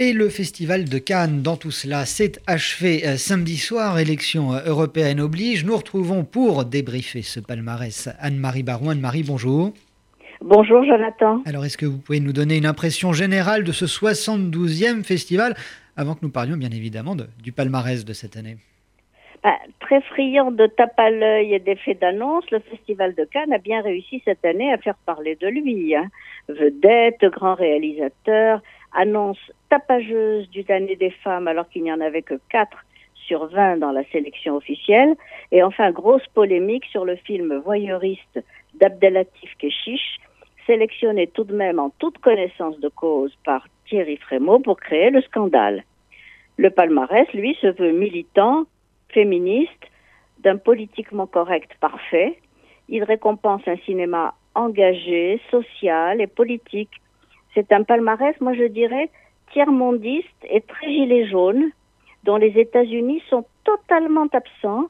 Et le festival de Cannes, dans tout cela, s'est achevé euh, samedi soir. Élection euh, européenne oblige. Nous retrouvons pour débriefer ce palmarès Anne-Marie Baron. Anne-Marie, bonjour. Bonjour Jonathan. Alors, est-ce que vous pouvez nous donner une impression générale de ce 72e festival, avant que nous parlions bien évidemment du palmarès de cette année? Bah, Très friand de tape à l'œil et d'effets d'annonce, le Festival de Cannes a bien réussi cette année à faire parler de lui. Hein. Vedette, grand réalisateur, annonce tapageuse du année des femmes alors qu'il n'y en avait que 4 sur 20 dans la sélection officielle. Et enfin, grosse polémique sur le film voyeuriste d'Abdelatif Keshish, sélectionné tout de même en toute connaissance de cause par Thierry Frémaux pour créer le scandale. Le palmarès, lui, se veut militant, féministe, d'un politiquement correct parfait. Il récompense un cinéma engagé, social et politique c'est un palmarès, moi je dirais, tiers-mondiste et très gilet jaune, dont les États-Unis sont totalement absents,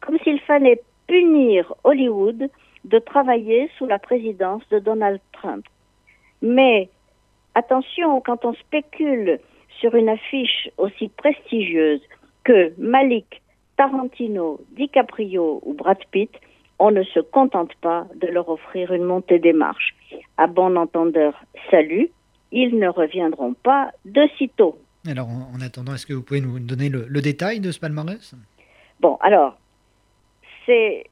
comme s'il fallait punir Hollywood de travailler sous la présidence de Donald Trump. Mais attention, quand on spécule sur une affiche aussi prestigieuse que Malik, Tarantino, DiCaprio ou Brad Pitt, on ne se contente pas de leur offrir une montée des marches. À bon entendeur, salut, ils ne reviendront pas de sitôt. Alors, en, attendant, est-ce que vous pouvez nous donner le, détail de ce palmarès? Bon, alors, c'est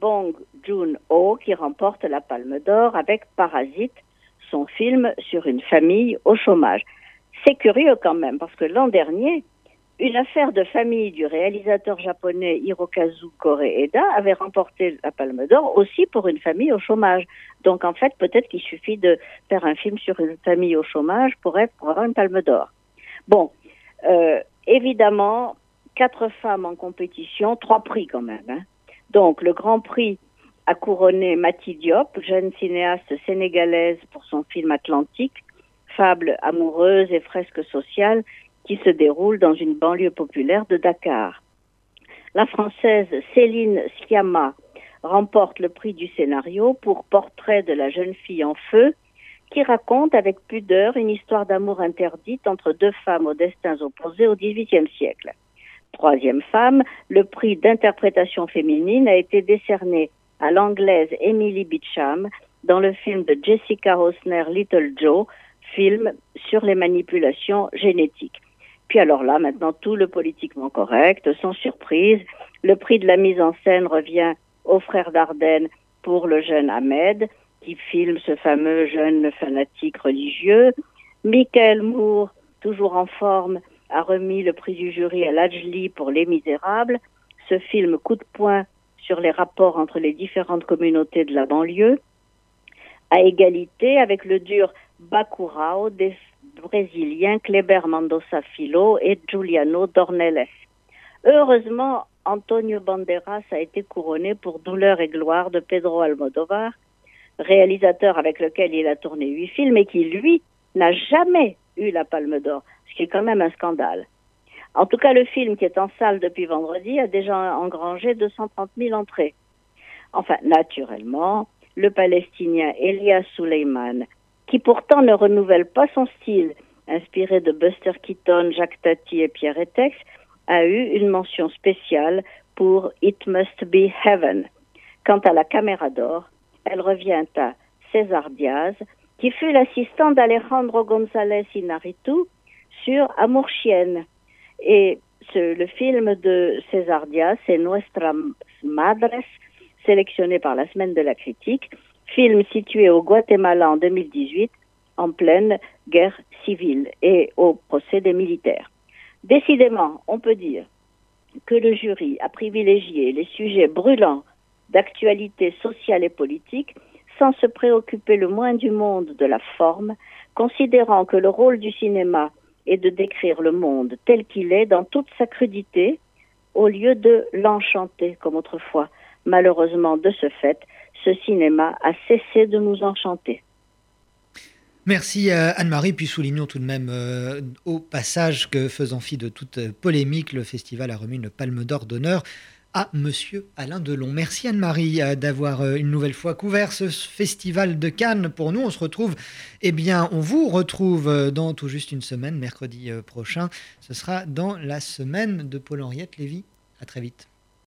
Bong Joon-ho qui remporte la Palme d'Or avec Parasite, son film sur une famille au chômage. C'est curieux quand même, parce que l'an dernier, une affaire de famille du réalisateur japonais Hirokazu Koreeda avait remporté la Palme d'Or aussi pour une famille au chômage. Donc en fait, peut-être qu'il suffit de faire un film sur une famille au chômage pour, avoir une Palme d'Or. Bon, euh, évidemment, quatre femmes en compétition, trois prix quand même. Hein. Donc le Grand Prix a couronné Mati Diop, jeune cinéaste sénégalaise pour son film Atlantique, fable amoureuse et fresque sociale qui se déroule dans une banlieue populaire de Dakar. La Française Céline Sciamma remporte le prix du scénario pour Portrait de la jeune fille en feu, qui raconte avec pudeur une histoire d'amour interdite entre deux femmes aux destins opposés au XVIIIe siècle. Troisième femme, le prix d'interprétation féminine a été décerné à l'anglaise Emily Beecham dans le film de Jessica Rosner Little Joe, film sur les manipulations génétiques. Alors là, maintenant, tout le politiquement correct, sans surprise. Le prix de la mise en scène revient au frère Dardenne pour le jeune Ahmed, qui filme ce fameux jeune fanatique religieux. Michael Moore, toujours en forme, a remis le prix du jury à Lajli pour Les Misérables. Ce film coup de poing sur les rapports entre les différentes communautés de la banlieue, à égalité avec le dur Bacurao des Brésiliens Kleber Mendoza Filo et Giuliano Dornelles. Heureusement, Antonio Banderas a été couronné pour Douleur et gloire de Pedro Almodovar, réalisateur avec lequel il a tourné huit films et qui, lui, n'a jamais eu la Palme d'Or, ce qui est quand même un scandale. En tout cas, le film qui est en salle depuis vendredi a déjà engrangé 230 000 entrées. Enfin, naturellement, le Palestinien Elias Suleiman qui pourtant ne renouvelle pas son style, inspiré de Buster Keaton, Jacques Tati et Pierre Etex, a eu une mention spéciale pour It Must Be Heaven. Quant à la caméra d'or, elle revient à César Diaz, qui fut l'assistant d'Alejandro González Inarritu sur Amour Chienne. Et le film de César Diaz, c'est Nuestra Madres, sélectionné par la Semaine de la Critique, film situé au Guatemala en 2018 en pleine guerre civile et au procès des militaires. Décidément, on peut dire que le jury a privilégié les sujets brûlants d'actualité sociale et politique sans se préoccuper le moins du monde de la forme, considérant que le rôle du cinéma est de décrire le monde tel qu'il est dans toute sa crudité, au lieu de l'enchanter comme autrefois. Malheureusement, de ce fait, ce cinéma a cessé de nous enchanter. Merci euh, Anne-Marie, puis soulignons tout de même euh, au passage que faisant fi de toute polémique, le festival a remis une palme d'or d'honneur à Monsieur Alain Delon. Merci Anne-Marie euh, d'avoir une nouvelle fois couvert ce festival de Cannes. Pour nous, on se retrouve, eh bien, on vous retrouve dans tout juste une semaine, mercredi prochain. Ce sera dans la semaine de Paul-Henriette Lévy. À très vite.